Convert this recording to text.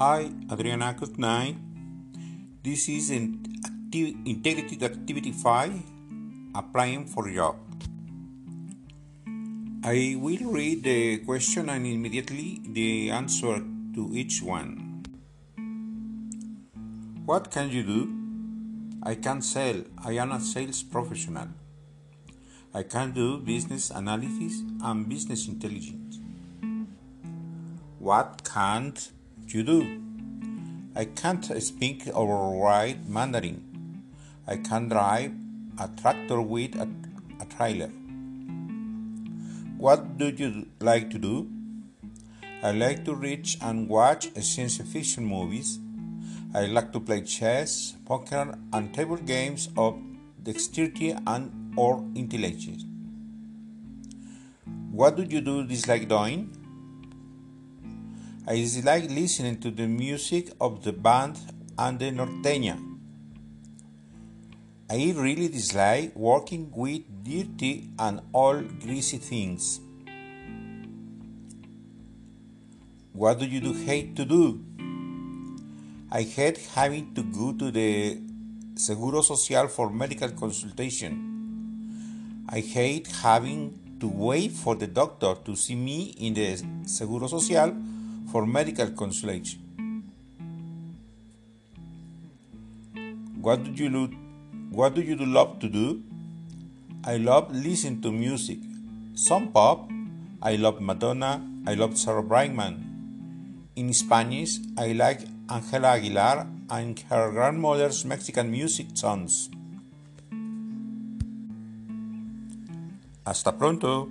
Hi, Adriana, good. This is an active, integrated activity 5 applying for job. I will read the question and immediately the answer to each one. What can you do? I can sell. I am a sales professional. I can do business analysis and business intelligence. What can't you do? I can't speak or write Mandarin. I can drive a tractor with a, a trailer. What do you like to do? I like to read and watch science fiction movies. I like to play chess, poker, and table games of dexterity and or intelligence. What do you do dislike doing? I dislike listening to the music of the band and the norteña. I really dislike working with dirty and all greasy things. What do you do hate to do? I hate having to go to the Seguro Social for medical consultation. I hate having to wait for the doctor to see me in the Seguro Social for medical consultation. What do you what do you love to do? I love listening to music. Some pop. I love Madonna. I love Sarah Brightman. In Spanish, I like Angela Aguilar and her grandmother's Mexican music songs. Hasta pronto.